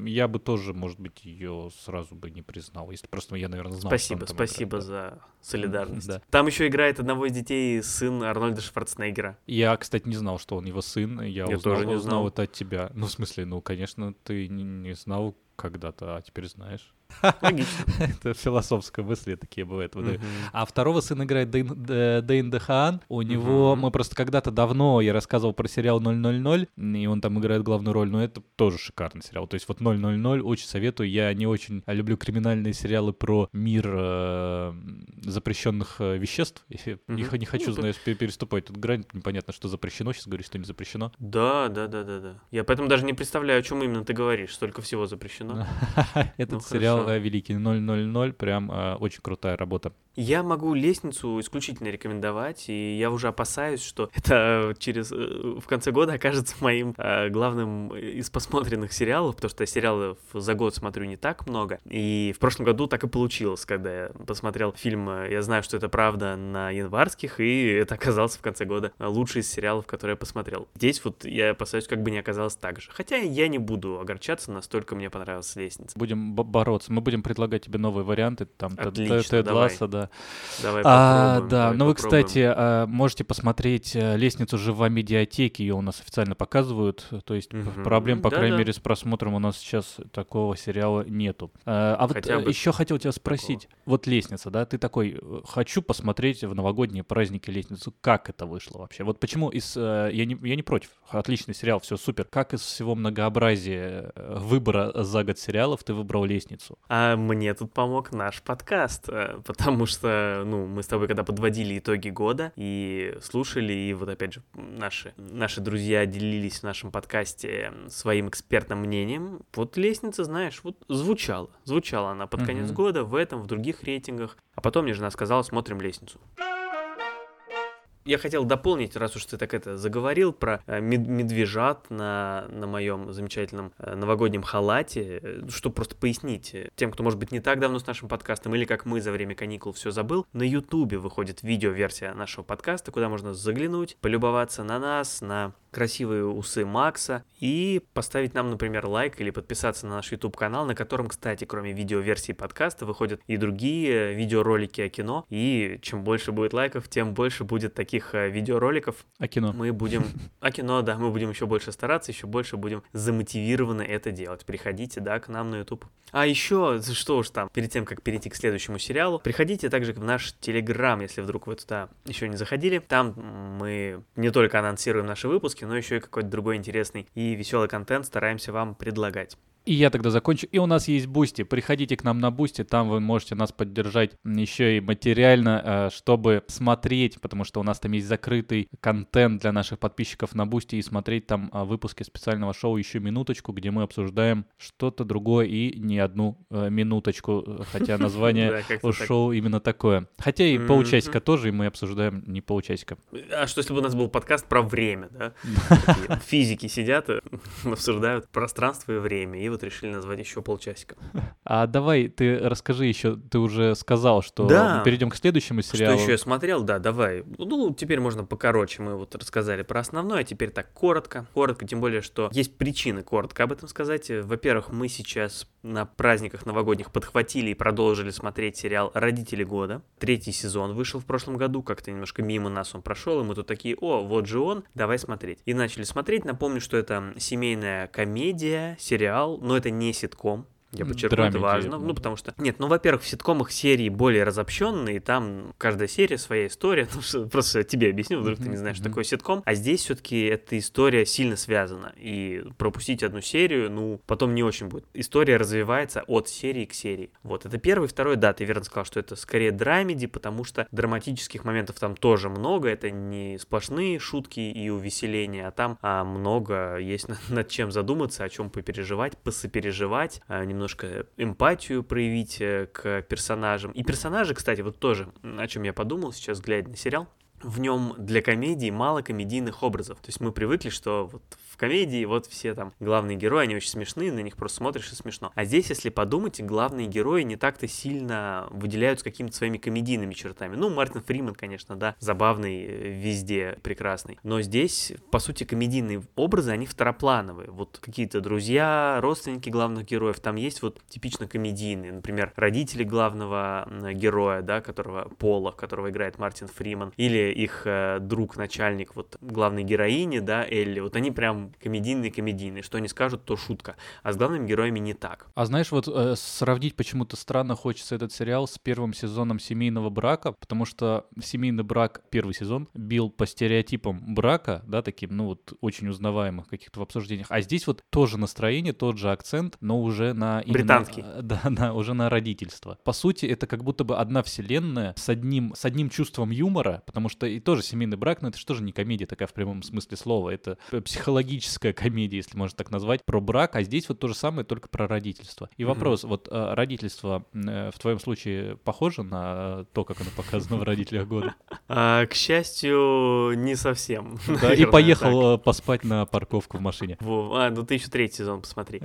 я бы тоже, может быть, ее сразу бы не признал, если просто я, наверное, знал, Спасибо, спасибо играет, да. за солидарность. Да. Там еще играет одного из детей сын Арнольда Шварценеггера. Я, кстати, не знал, что он его сын. Я, Я узнал, тоже не узнал знал. это от тебя. Ну, в смысле, ну, конечно, ты не знал когда-то, а теперь знаешь. Логично. это философские мысли такие бывают. А второго сына играет Дэйн, Дэ- Дэйн. У него, мы просто когда-то давно, я рассказывал про сериал 000, и он там играет главную роль, но это тоже шикарный сериал. То есть вот 000 очень советую. Я не очень люблю криминальные сериалы про мир э, запрещенных э, веществ. Я не, хочу, Ну, знаешь, пе- переступать тут грань. Непонятно, что запрещено. Сейчас говорю, что не запрещено. Да, да, да, да, да. Я поэтому даже не представляю, о чем именно ты говоришь. Столько всего запрещено. Этот Ну, сериал э, великий 000, прям э, очень крутая работа. Я могу лестницу исключительно рекомендовать, и я уже опасаюсь, что это через э, в конце года окажется моим э, главным из посмотренных сериалов, потому что я сериалов за год смотрю не так много. И в прошлом году так и получилось, когда я посмотрел фильм э, «Я знаю, что это правда» на январских, и это оказался в конце года лучший из сериалов, который я посмотрел. Здесь вот я опасаюсь, как бы не оказалось так же. Хотя я не буду огорчаться, настолько мне понравилась лестница. Будем бо- бороться. Мы будем предлагать тебе новые варианты. Там Отлично, Тед давай. Лассо, да. Давай А, да, давай ну вы, кстати, а, можете посмотреть э, «Лестницу жива» медиатеки, ее у нас официально показывают, то есть Мгм. проблем, по крайней Да-да. мере, с просмотром у нас сейчас такого сериала нету. А а вот Хотя бы еще хотел тебя спросить, вот «Лестница», да, ты такой, э, хочу посмотреть в новогодние праздники «Лестницу», как это вышло вообще? Вот почему из, э, я не, я не против, отличный сериал, все супер, как из всего многообразия э, выбора за год сериалов ты выбрал «Лестницу»? А мне тут помог наш подкаст, э, потому что, ну, мы с тобой когда подводили итоги года и слушали, и вот опять же наши, наши друзья делились в нашем подкасте своим экспертным мнением, вот лестница, знаешь, вот звучала, звучала она под конец Мгм. года в этом, в других рейтингах, а потом мне жена сказала, смотрим лестницу. Я хотел дополнить, раз уж ты так это заговорил, про э, мед- медвежат на, на моем замечательном э, новогоднем халате, чтобы просто пояснить э, тем, кто, может быть, не так давно с нашим подкастом, или как мы за время каникул все забыл, на Ютубе выходит видеоверсия нашего подкаста, куда можно заглянуть, полюбоваться на нас, на красивые усы Макса и поставить нам, например, лайк или подписаться на наш YouTube-канал, на котором, кстати, кроме видеоверсии подкаста, выходят и другие видеоролики о кино. И чем больше будет лайков, тем больше будет таких э, видеороликов. А кино? Мы будем... О кино, да, мы будем еще больше стараться, еще больше будем замотивированы это делать. Приходите, да, к нам на YouTube. А еще, что уж там, перед тем, как перейти к следующему сериалу, приходите также в наш Телеграм, если вдруг вы туда еще не заходили. Там мы не только анонсируем наши выпуски, но еще и какой-то другой интересный и веселый контент стараемся вам предлагать. И я тогда закончу. И у нас есть Boosty. Приходите к нам на Boosty, там вы можете нас поддержать еще и материально, э, чтобы смотреть, потому что у нас там есть закрытый контент для наших подписчиков на Boosty, и смотреть там а, выпуски специального шоу еще минуточку, где мы обсуждаем что-то другое и не одну э, минуточку, э, хотя название у шоу именно такое. Хотя и полчасика тоже, и мы обсуждаем не полчасика. А что, если бы у нас был подкаст про время, да? Физики сидят, обсуждают пространство и время, и вот решили назвать еще полчасика. А давай ты расскажи еще, ты уже сказал, что Да. перейдем к следующему сериалу. Что еще я смотрел? Да, давай. Ну, теперь можно покороче. Мы вот рассказали про основное, а теперь так коротко. Коротко, тем более, что есть причины коротко об этом сказать. Во-первых, мы сейчас на праздниках новогодних подхватили и продолжили смотреть сериал «Родители года». Третий сезон вышел в прошлом году, как-то немножко мимо нас он прошел, и мы тут такие, о, вот же он, давай смотреть. И начали смотреть. Напомню, что это семейная комедия, сериал, но это не ситком. Я подчеркну, это Драмеди, важно. ну. Потому что... Нет, ну, во-первых, в ситкомах серии более разобщенные, там каждая серия своя история. Ну, что- просто тебе объясню, вдруг ты не знаешь, что такое ситком. А здесь все-таки эта история сильно связана. И пропустить одну серию, ну, потом не очень будет. История развивается от серии к серии. Вот, это первый. Второй, да, ты верно сказал, что это скорее драмеди, потому что драматических моментов там тоже много. Это не сплошные шутки и увеселения, а там а, много есть на- над чем задуматься, о чем попереживать, посопереживать, а, немножко эмпатию проявить э, к персонажам. И персонажи, кстати, вот тоже, о чем я подумал сейчас, глядя на сериал, в нем для комедии мало комедийных образов. То есть мы привыкли, что вот комедии вот все там главные герои, они очень смешные, на них просто смотришь и смешно. А здесь, если подумать, главные герои не так-то сильно выделяются какими-то своими комедийными чертами. Ну, Мартин Фриман, конечно, да, забавный э, везде, прекрасный. Но здесь, по сути, комедийные образы, они второплановые. Вот какие-то друзья, родственники главных героев, там есть вот типично комедийные. Например, родители главного героя, да, которого Пола, которого играет Мартин Фриман, или их э, друг, начальник, вот главной героини, да, Элли, вот они прям комедийные-комедийные, что они скажут, то шутка. А с главными героями не так. А знаешь, вот э, сравнить почему-то странно хочется этот сериал с первым сезоном семейного брака, потому что семейный брак, первый сезон, бил по стереотипам брака, да, таким, ну вот, очень узнаваемых каких-то в обсуждениях. А здесь вот тоже настроение, тот же акцент, но уже на... именно, Британский. э, Да, на, уже на родительство. По сути, это как будто бы одна вселенная с одним, с одним чувством юмора, потому что и тоже семейный брак, но это же тоже не комедия такая в прямом смысле слова, это э, психологическая комедия, если можно так назвать, про брак, а здесь вот то же самое, только про родительство. И вопрос, вот э, родительство э, в твоем случае похоже на то, как оно показано в «Родителях года»? А, к счастью, не совсем. Да, и наверное, поехал э, поспать на парковку в машине. Во, а, ну ты еще третий сезон посмотри.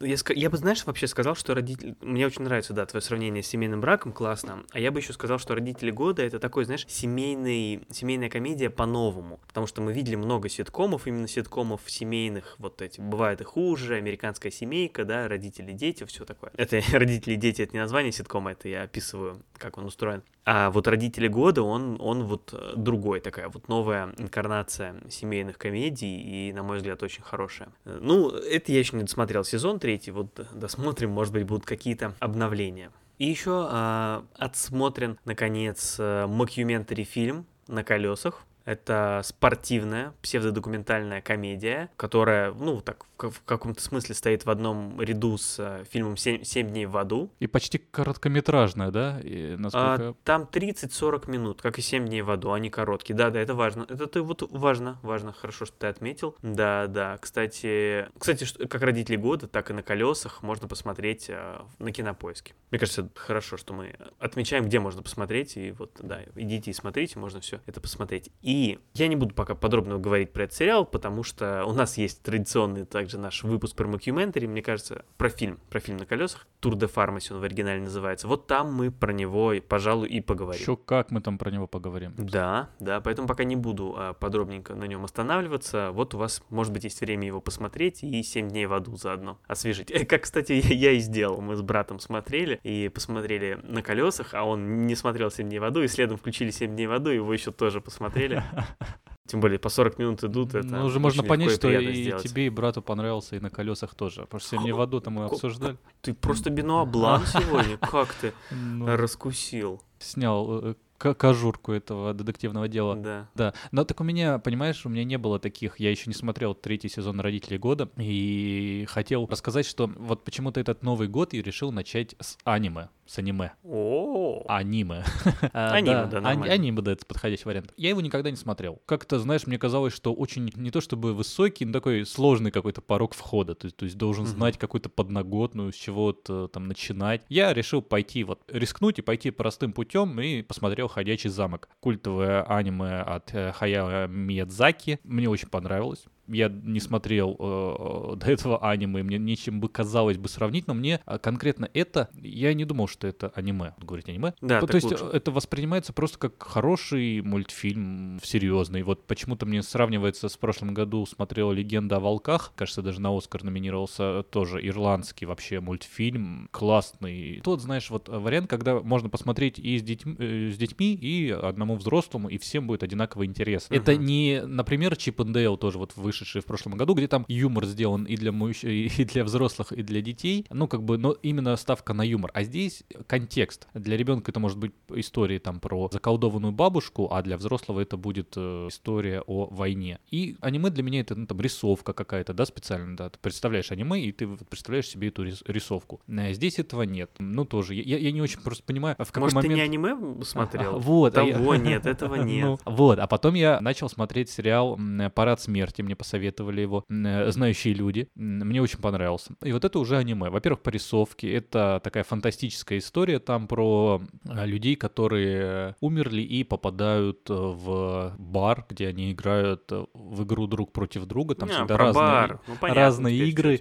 Я, ска- я бы, знаешь, вообще сказал, что родители... Мне очень нравится, да, твое сравнение с семейным браком, классно. А я бы еще сказал, что «Родители года» — это такой, знаешь, семейный, семейная комедия по-новому. Потому что мы видели много ситкомов, именно ситкомов семейных, вот эти, бывает и хуже, «Американская семейка», да, «Родители, дети», все такое. Это «Родители, дети» — это не название ситкома, это я описываю, как он устроен. А вот «Родители года», он, он вот э, другой, такая вот новая инкарнация семейных комедий, и, на мой взгляд, очень хорошая. Э, Ну, это я еще не досмотрел сезон третий, вот досмотрим, может быть, будут какие-то обновления. И еще а, отсмотрен, наконец, мокюментари фильм «На колесах». Это спортивная, псевдодокументальная комедия, которая, ну, так, в ка- в каком-то смысле стоит в одном ряду с э, фильмом «Семь, «Семь дней в аду». И почти короткометражная, да? И А, насколько... там 30-40 минут, как и 7 дней в аду, они короткие. Да, да, это важно. Это ты вот важно, важно, хорошо, что ты отметил. Да, да. Кстати, кстати, как родители года, так и на колесах можно посмотреть а, на кинопоиске. Мне кажется, хорошо, что мы отмечаем, где можно посмотреть. И вот, да, идите и смотрите, можно все это посмотреть. И я не буду пока подробно говорить про этот сериал, потому что у нас есть традиционный также наш выпуск про мокюментари, мне кажется, про фильм, про фильм на колесах. Tour de Pharmacy он в оригинале называется. Вот там мы про него, и, пожалуй, и поговорим. Еще как мы там про него поговорим. Да, да, поэтому пока не буду а, подробненько на нем останавливаться. Вот у вас, может быть, есть время его посмотреть и 7 дней в аду заодно освежить. Как, кстати, я, я и сделал. Мы с братом смотрели и посмотрели на колесах, а он не смотрел 7 дней в аду, и следом включили 7 дней в аду, его еще тоже посмотрели. Тем более по 40 минут идут, это Ну, уже можно понять, что и сделать. тебе, и брату понравился, и на колесах тоже. Потому что «Семь дней в аду» там мы Ко- обсуждали. Ты просто Бенуа Блан сегодня, как ты Ну, раскусил. снял э, к- кожурку этого детективного дела. Да. Да, но так у меня, понимаешь, у меня не было таких, я еще не смотрел третий сезон «Родителей года», и хотел рассказать, что вот почему-то этот Новый год я решил начать с аниме, с аниме. О, Аниме. А, Аниме, да. Аниме, да, это подходящий вариант. Я его никогда не смотрел. Как-то, знаешь, мне казалось, что очень, не то чтобы высокий, но такой сложный какой-то порог входа. То есть, то есть должен знать какую-то подноготную, с чего-то там начинать. Я решил пойти, вот, рискнуть и пойти простым путем и посмотрел «Ходячий замок». Культовое аниме от э, Хаяо Миядзаки. Мне очень понравилось. Я не смотрел э, до этого аниме, мне нечем бы казалось бы сравнить, но мне а, конкретно это, я не думал, что это аниме. Говорить аниме? Да, то, то есть лучше. э, это воспринимается просто как хороший мультфильм, серьезный. Вот почему-то мне сравнивается с прошлым году смотрел «Легенда о волках», кажется, даже на «Оскар» номинировался, тоже ирландский вообще мультфильм, классный. Тот, знаешь, вот э, вариант, когда можно посмотреть и с, детьми, э, с детьми, и одному взрослому, и всем будет одинаково интересно. Это Мгм. не, например, Чип и Дейл тоже вот вышел вышедшие в прошлом году, где там юмор сделан и для, мужч... и для взрослых, и для детей. Ну, как бы, но именно ставка на юмор. А здесь контекст. Для ребенка это может быть история там про заколдованную бабушку, а для взрослого это будет э, история о войне. И аниме для меня это, ну, там, рисовка какая-то, да, специально, да. Ты представляешь аниме, и ты представляешь себе эту рис- рисовку. Э, Здесь этого нет. Ну, тоже. Я, я не очень просто понимаю, а в какой Может, момент... ты не аниме смотрел? А, вот, а я- Того нет, этого Ну, нет. вот, а потом я начал смотреть сериал «Парад смерти», мне посоветовали его, э, «Знающие люди», мне очень понравился. И вот это уже аниме. Во-первых, по рисовке, это такая фантастическая история там про э, людей, которые умерли и попадают э, в бар, где они играют э, в игру друг против друга, там А, всегда разные, бар. Ну, понятно, разные игры.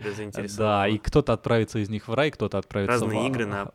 Да, и кто-то отправится из них в рай, кто-то отправится в Разные игры на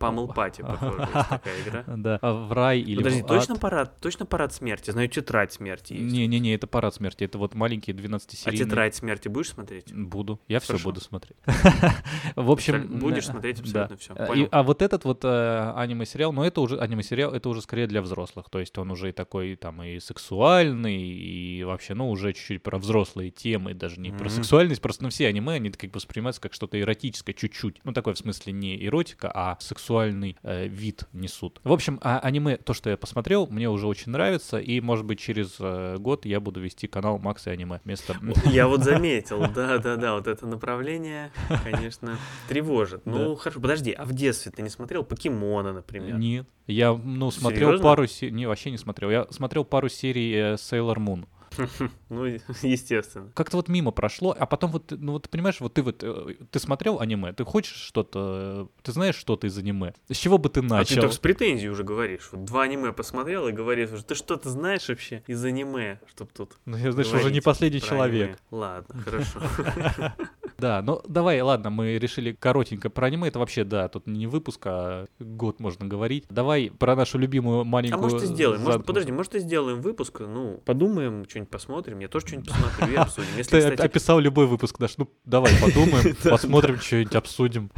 похоже, есть такая игра. Да, а в рай или Подожди, точно ад. парад, точно парад смерти? Знаю, тетрадь смерти есть. Не-не-не, это парад смерти. Это вот маленькие А 12-серийные. Тетрадь смерти будешь смотреть? Буду. Я все буду смотреть. В общем... Будешь смотреть абсолютно всё, Э. А вот этот вот э, аниме-сериал, ну это уже аниме-сериал, это уже скорее для взрослых. То есть он уже и такой там и сексуальный, и вообще, ну, уже чуть-чуть про взрослые темы, даже не про сексуальность. Просто, ну, все аниме, они как бы воспринимаются как что-то эротическое чуть-чуть. Ну, такое в смысле не эротика, а сексуальный э, вид несут. В общем, а, аниме, то, что я посмотрел, мне уже очень нравится, и, может быть, через год я буду вести канал Макс и аниме вместо... Я вот заметил, да-да-да, вот это направление, конечно, тревожит. Ну, хорошо, подожди, а в детстве ты не смотрел Покемона, например? Нет. Я, ну, смотрел пару серий... Не, вообще не смотрел. Я смотрел пару серий э, Sailor Moon. Ну, естественно. Как-то вот мимо прошло, а потом вот, ну вот ты понимаешь, вот ты вот, э, ты смотрел аниме, ты хочешь что-то, э, ты знаешь что-то из аниме, с чего бы ты А ты начал? так с претензией уже говоришь. Вот два аниме посмотрел и говоришь, ты что-то знаешь вообще из аниме, чтоб тут Ну, я, знаешь, уже не последний человек. аниме. Ладно, хорошо. Да, ну давай, ладно, мы решили коротенько про аниме, это вообще, да, тут не выпуск, а год можно говорить. Давай про нашу любимую А маленькую... может и сделаем, может, подожди, может и сделаем выпуск, ну, подумаем, что-нибудь посмотрим, я тоже что-нибудь посмотрю и обсудим. Если, Ты кстати, описал любой выпуск наш, ну давай подумаем, посмотрим, что-нибудь обсудим.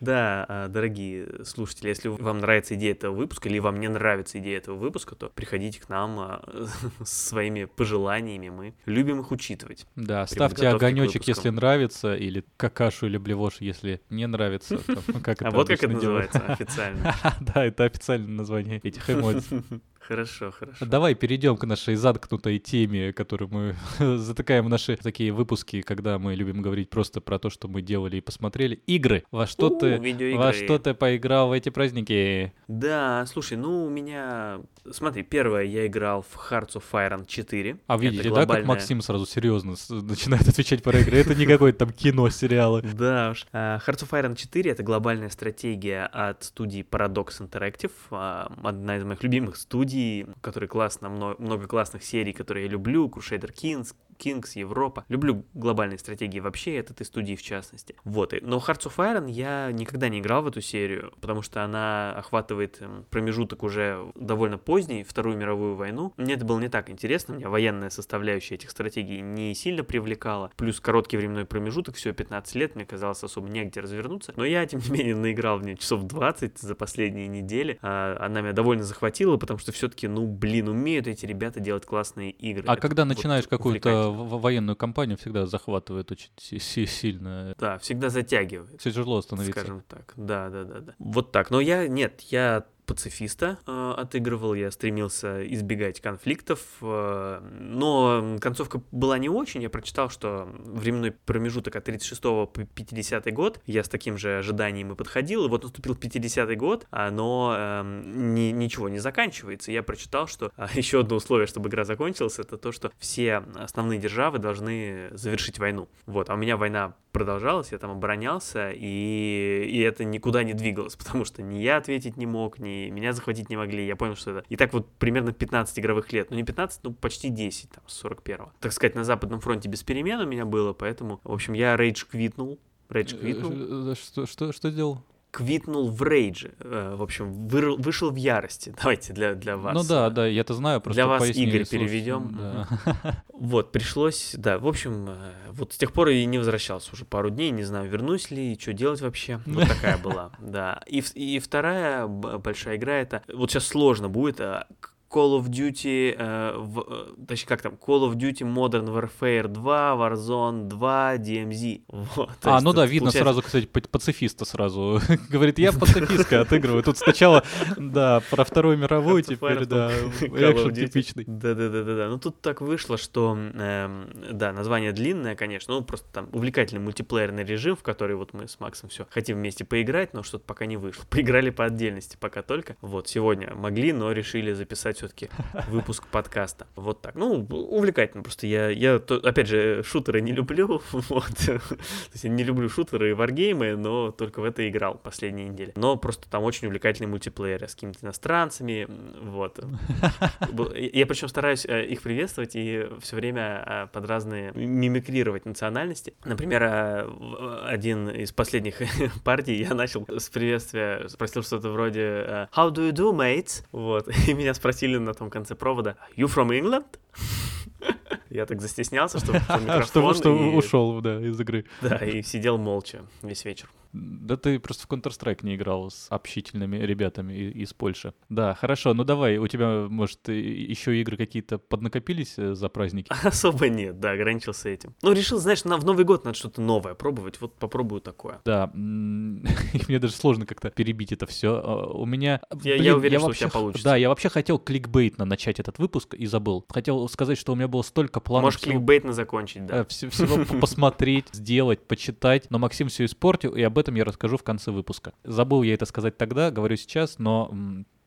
Да, а, дорогие слушатели, если вам нравится идея этого выпуска, или вам не нравится идея этого выпуска, то приходите к нам а, с своими пожеланиями, мы любим их учитывать. Да, ставьте огонечек, если нравится, или какашу или блевош, если не нравится. там, как А это вот как это делают. называется официально. Да, это официальное название этих эмодзи. Хорошо, хорошо. Давай перейдем к нашей заткнутой теме, которую мы затыкаем в наши такие выпуски, когда мы любим говорить просто про то, что мы делали и посмотрели. Игры. Во что У, ты, видеоигры. во что ты поиграл в эти праздники? Да, слушай, ну у меня... Смотри, первое, я играл в Hearts of Iron 4. А видите, да, как глобальная- Максим сразу серьезно начинает отвечать про игры. Это не какое-то там кино, сериалы. Да уж. А, Hearts of Iron 4 — это глобальная стратегия от студии Paradox Interactive, а, одна из моих любимых студий, у которой классно, мно- много классных серий, которые я люблю, Crusader Kings, Kings, Европа. Люблю глобальные стратегии вообще, от этой студии в частности. Вот. и- Но Hearts of Iron я никогда не играл в эту серию, потому что она охватывает эм, промежуток уже довольно поздний, Вторую мировую войну. Мне это было не так интересно, меня военная составляющая этих стратегий не сильно привлекала. Плюс короткий временной промежуток, всего 15 лет, мне казалось особо негде развернуться. Но я, тем не менее, наиграл в нее часов 20 за последние недели. А, Она меня довольно захватила, потому что все-таки, ну, блин, умеют эти ребята делать классные игры. А Это когда вот начинаешь какую-то военную кампанию, всегда захватывает очень си- си- сильно. Да, всегда затягивает. Тяжело остановиться. Скажем так. Да, да, да, да. Вот так. Но я, нет, я пацифиста э, отыгрывал, я стремился избегать конфликтов, э, но концовка была не очень. Я прочитал, что временной промежуток от 36 по 50 год, я с таким же ожиданием и подходил, и вот наступил 50 год, но эм, ни- ничего не заканчивается. Я прочитал, что а, еще одно условие, чтобы игра закончилась, это то, что все основные державы должны завершить войну. Вот, а у меня война продолжалась, я там оборонялся, и, и это никуда не двигалось, потому что ни я ответить не мог, ни меня захватить не могли. Я понял, что это... И так вот примерно 15 игровых лет. Ну, не 15, ну, почти 10, там, с 41-го. Так сказать, на Западном фронте без перемен у меня было, поэтому, в общем, я рейдж квитнул. Рейдж квитнул. Э, э, Что, что, что сделал? Квитнул в рейдже. э, В общем, выр- вышел в ярости. Давайте для, для вас. Ну да, да, я-то знаю, просто Для вас поясни Игорь переведем. да. Вот, пришлось, да, в общем, э, вот с тех пор и не возвращался уже пару дней, не знаю, вернусь ли, что делать вообще. Вот такая была, да. И, и вторая большая игра, это, вот сейчас сложно будет, а, Call of Duty, э, в, э, точнее, как там, Call of Duty Modern Warfare 2, Warzone 2, DMZ. Вот, А, есть ну да, видно получается- сразу, кстати, па- пацифиста сразу. Говорит, я пацифистка отыгрываю. Тут сначала, да, про Вторую мировую, теперь, да, экшен типичный. Да-да-да-да-да. Ну тут так вышло, что, эм, да, название длинное, конечно, ну просто там увлекательный мультиплеерный режим, в который вот мы с Максом все хотим вместе поиграть, но что-то пока не вышло. Поиграли по отдельности пока только. Вот, сегодня могли, но решили записать все-таки выпуск подкаста. Вот так. Ну, увлекательно. Просто я, я опять же, шутеры не люблю. Вот. То есть я не люблю шутеры и варгеймы, но только в это играл последние недели. Но просто там очень увлекательный мультиплеер с какими-то иностранцами. Вот. Я причем стараюсь э, их приветствовать и все время э, под разные мимикрировать национальности. Например, э, в- один из последних партий я начал с приветствия, спросил что-то вроде э, How do you do, mates? Вот. И меня спросили на том конце провода You from England? Я так застеснялся, Что, микрофон что и- ушел, да, из игры. Да, и сидел молча весь вечер. Да ты просто в Counter-Strike не играл с общительными ребятами из Польши. Да, хорошо, ну давай, у тебя, может, еще игры какие-то поднакопились э, за праздники? Особо нет, да, ограничился этим. Ну, решил, знаешь, на, в Новый год надо что-то новое пробовать. Вот попробую такое. Да, мне даже сложно как-то перебить это все. У меня... Я- я блин, уверен, что у вообще тебя х- получится. Да, я вообще хотел кликбейтно начать этот выпуск и забыл. Хотел сказать, что у меня было столько планов Можешь всего- кликбейтно закончить, да. э, вс- всего по- посмотреть, сделать, почитать, но Максим все испортил, и об этом я расскажу в конце выпуска. Забыл я это сказать тогда, говорю сейчас, но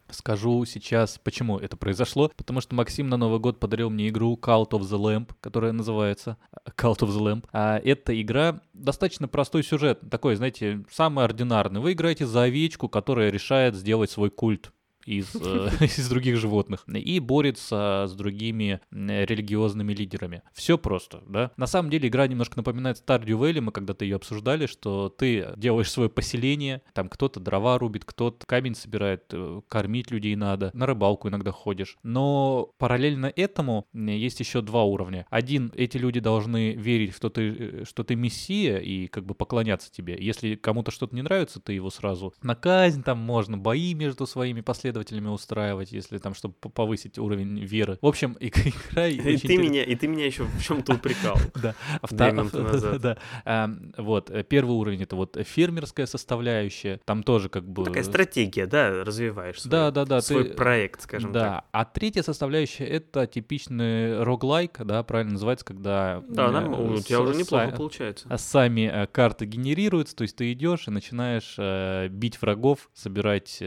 Скажу сейчас, почему это произошло. Потому что Максим на Новый год подарил мне игру Cult of the Lamp, которая называется Cult of the Lamp. А эта игра достаточно простой сюжет. Такой, знаете, самый ординарный. Вы играете за овечку, которая решает сделать свой культ из, э, из других животных и борется с другими религиозными лидерами. Все просто, да. На самом деле игра немножко напоминает Stardew Valley, мы когда-то ее обсуждали, что ты делаешь свое поселение, там кто-то дрова рубит, кто-то камень собирает, э, кормить людей надо, на рыбалку иногда ходишь. Но параллельно этому есть еще два уровня. Один, эти люди должны верить, что ты, э, что ты мессия и как бы поклоняться тебе. Если кому-то что-то не нравится, ты его сразу на казнь, там можно бои между своими последователями устраивать, если там, чтобы по- повысить уровень веры. В общем, и- игра И очень ты интерес- меня, и ты меня еще в чем-то упрекал. да, а да. Ам, вот, э, первый уровень это вот фермерская составляющая, там тоже как бы... Такая стратегия, да, развиваешь Да, да, да. свой проект, скажем да. так. А третья составляющая это типичный роглайк, да, правильно называется, когда... Да, э, у тебя уже неплохо получается. а сами э, карты генерируются, то есть ты идешь и начинаешь бить врагов, собирать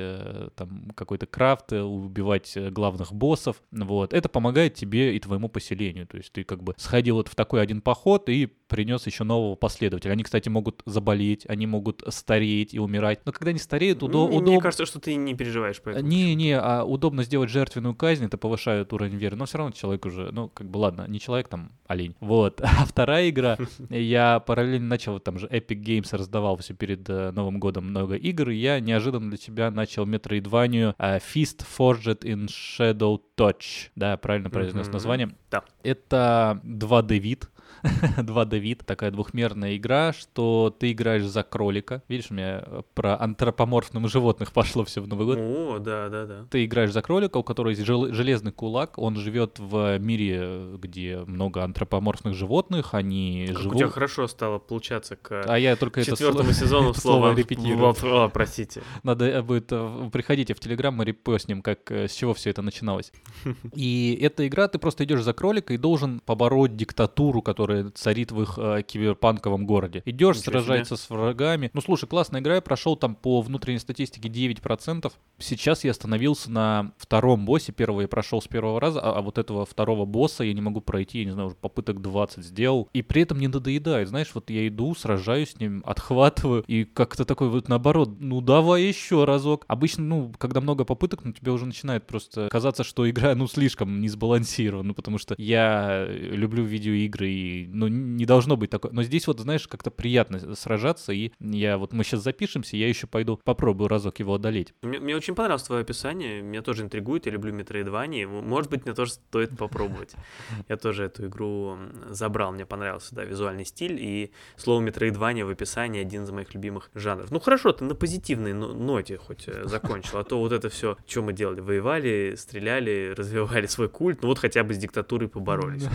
там какой-то крафт, э, убивать э, главных боссов, вот. Это помогает тебе и твоему поселению, то есть ты как бы сходил вот в такой один поход и принес еще нового последователя. Они, кстати, могут заболеть, они могут стареть и умирать, но когда они стареют, удо- М, Мне удобно... кажется, что ты не переживаешь по этому. Не, не, а удобно сделать жертвенную казнь, это повышает уровень веры, но все равно человек уже, ну, как бы, ладно, не человек, там, олень. Вот. А вторая игра, я параллельно начал, там же Epic Games раздавал все перед э, Новым годом много игр, и я неожиданно для тебя начал Metroidvania Fist Forged in Shadow Touch. Да, правильно произнес Мгм. название. Да. Это 2D вид, 2D вид, такая двухмерная игра, что ты играешь за кролика. Видишь, у меня э, про антропоморфных животных пошло все в Новый год. О, да, да, да. Ты играешь за кролика, у которого есть жел- железный кулак, он живет в мире, где много антропоморфных животных, они Как у живут... тебя хорошо стало получаться к А я только это четвертому слово- сезону это слово репетирую. О, простите. Надо э, будет, э, приходите в Телеграм, мы репостнем, как, э, с чего все это начиналось. И эта игра, ты просто идешь за кролика и должен побороть диктатуру, которая царит в их э, киберпанковом городе. Идешь, Ничего сражаешься с врагами. Ну, слушай, классная игра, я прошел там по внутренней статистике 9%. Сейчас я остановился на втором боссе, первого я прошел с первого раза, а, а вот этого второго босса я не могу пройти, я не знаю, уже попыток 20 сделал. И при этом не надоедает, знаешь, вот я иду, сражаюсь с ним, отхватываю, и как-то такой вот наоборот, ну давай еще разок. Обычно, ну, когда много попыток, ну, тебе уже начинает просто казаться, что игра, ну, слишком не сбалансирована, ну, потому что я люблю видеоигры и и, ну, не должно быть такое. Но здесь вот, знаешь, как-то приятно сражаться, и я вот, мы сейчас запишемся, я еще пойду попробую разок его одолеть. Мне, мне очень понравилось твое описание, меня тоже интригует, я люблю Metroidvania, может быть, мне тоже стоит попробовать. Я тоже эту игру забрал, мне понравился, да, визуальный стиль, и слово Metroidvania в описании один из моих любимых жанров. Ну хорошо, ты на позитивной ноте хоть э, закончил, а то вот это все, что мы делали, воевали, стреляли, развивали свой культ, ну вот хотя бы с диктатурой поборолись.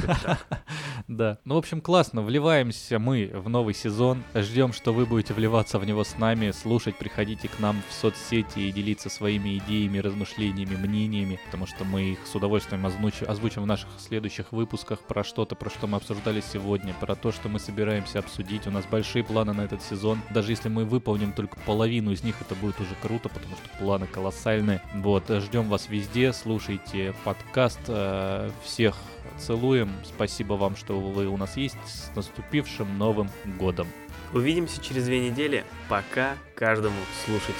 Да. Ну, в общем, классно. Вливаемся мы в новый сезон. Ждем, что вы будете вливаться в него с нами, слушать, приходите к нам в соцсети и делиться своими идеями, размышлениями, мнениями, потому что мы их с удовольствием озвучим, озвучим в наших следующих выпусках про что-то, про что мы обсуждали сегодня, про то, что мы собираемся обсудить. У нас большие планы на этот сезон. Даже если мы выполним только половину из них, это будет уже круто, потому что планы колоссальные. Вот, ждем вас везде, слушайте подкаст. Э, всех целуем. Спасибо вам, что вы у нас есть. С наступившим Новым годом. Увидимся через две недели. Пока каждому слушателю.